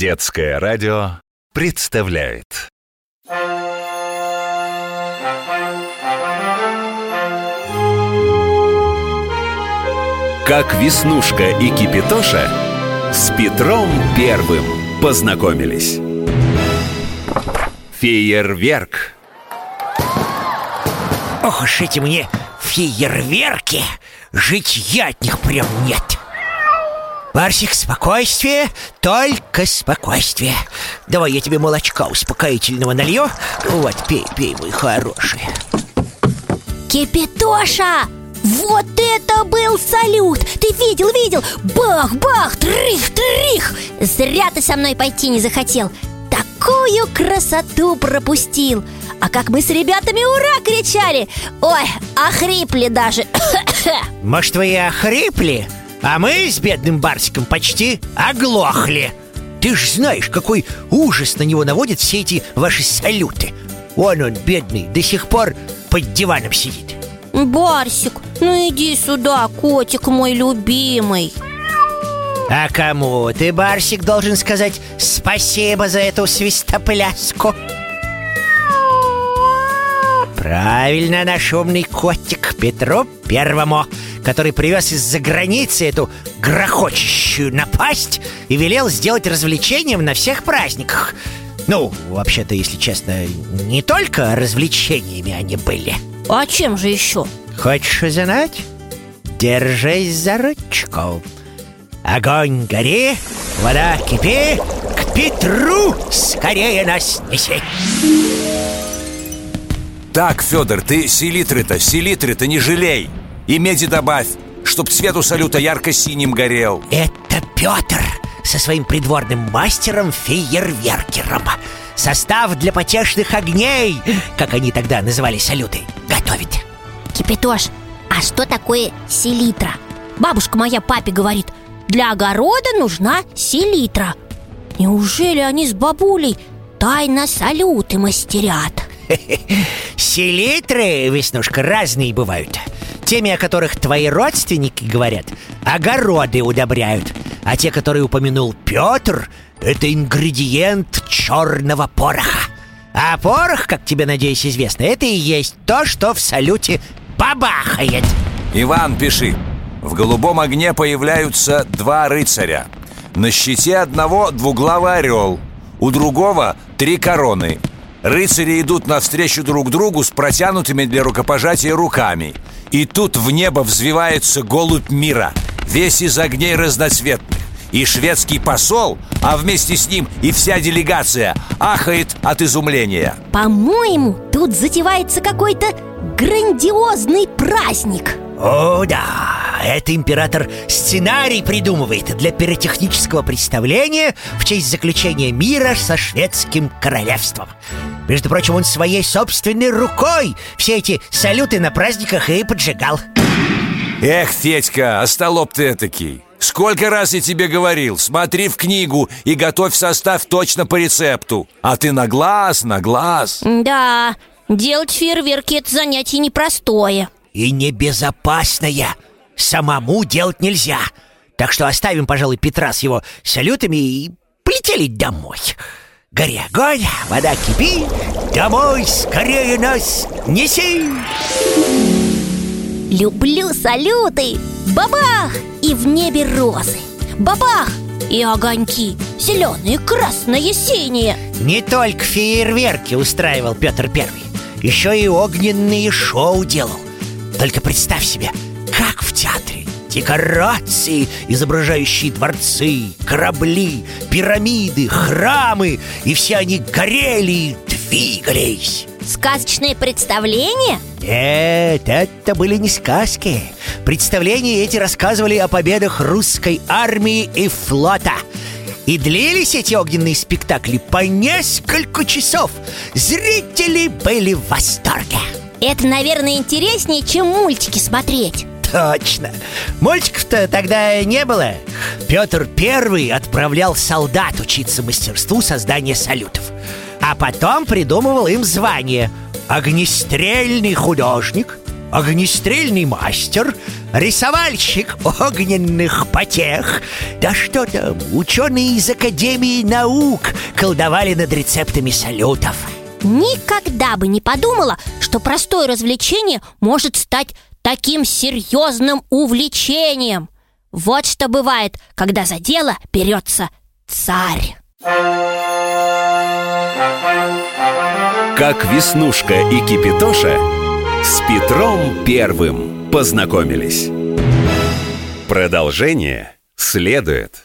Детское радио представляет. Как Веснушка и Кипитоша с Петром Первым познакомились. Фейерверк. Ох уж эти мне фейерверки! Жить я от них прям нет Барсик, спокойствие, только спокойствие Давай я тебе молочка успокоительного налью Вот, пей, пей, мой хороший Кипитоша! Вот это был салют! Ты видел, видел? Бах, бах, трих, трих! Зря ты со мной пойти не захотел Такую красоту пропустил А как мы с ребятами ура кричали Ой, охрипли даже Может, вы и охрипли? А мы с бедным Барсиком почти оглохли. Ты ж знаешь, какой ужас на него наводят все эти ваши салюты. Вон он, бедный, до сих пор под диваном сидит. Барсик, ну иди сюда, котик мой любимый. А кому ты, Барсик, должен сказать спасибо за эту свистопляску? Правильно, наш умный котик Петру Первому Который привез из-за границы эту грохочущую напасть И велел сделать развлечением на всех праздниках. Ну, вообще-то, если честно, не только развлечениями они были. А чем же еще? Хочешь узнать? Держись за ручку. Огонь гори, вода кипи К Петру скорее нас неси Так, Федор, ты селитры-то, селитры-то не жалей И меди добавь, чтоб цвет у салюта ярко-синим горел. Это Петр со своим придворным мастером фейерверкером. Состав для потешных огней, как они тогда называли салюты, готовит. Кипятош, а что такое селитра? Бабушка моя папе говорит Для огорода нужна селитра. Неужели они с бабулей тайно салюты мастерят? Селитры, Веснушка, разные бывают Теми, о которых твои родственники говорят, огороды удобряют. А те, которые упомянул Петр, это ингредиент черного пороха. А порох, как тебе, надеюсь, известно, это и есть то, что в салюте бабахает. Иван, пиши. В голубом огне появляются два рыцаря. На щите одного двуглавый орел У другого три короны. Рыцари идут навстречу друг другу с протянутыми для рукопожатия руками И тут в небо взвивается голубь мира Весь из огней разноцветных. И шведский посол, а вместе с ним и вся делегация ахает от изумления. По-моему, тут затевается какой-то грандиозный праздник. О, да, это император сценарий придумывает для пиротехнического представления в честь заключения мира со шведским королевством Между прочим, он своей собственной рукой все эти салюты на праздниках и поджигал. Эх, Федька, остолоп ты этакий. Сколько раз я тебе говорил, смотри в книгу и готовь состав точно по рецепту. А ты на глаз, на глаз. Да, делать фейерверки это занятие непростое. И небезопасное. Самому делать нельзя. Так что оставим, пожалуй, Петра с его салютами и полетели домой Гори огонь, вода кипи Домой скорее нас неси Люблю салюты Бабах! И в небе розы Бабах! И огоньки Зеленые, красные, синие Не только фейерверки устраивал Петр Первый Еще и огненные шоу делал Только представь себе, как в театре Декорации, изображающие дворцы, корабли, пирамиды, храмы И все они горели и двигались. Сказочное представление? Нет, это были не сказки. Представления эти рассказывали о победах русской армии и флота. И длились эти огненные спектакли по несколько часов. Зрители были в восторге. Это, наверное, интереснее, чем мультики смотреть Точно Мультиков-то тогда не было Петр Первый отправлял солдат учиться мастерству создания салютов А потом придумывал им звание Огнестрельный художник Огнестрельный мастер рисовальщик огненных потех. Да что там, ученые из Академии наук колдовали над рецептами салютов. Никогда бы не подумала, что простое развлечение может стать таким серьезным увлечением. Вот что бывает, когда за дело берется царь. Как Веснушка и Кипитоша с Петром Первым познакомились. Продолжение следует.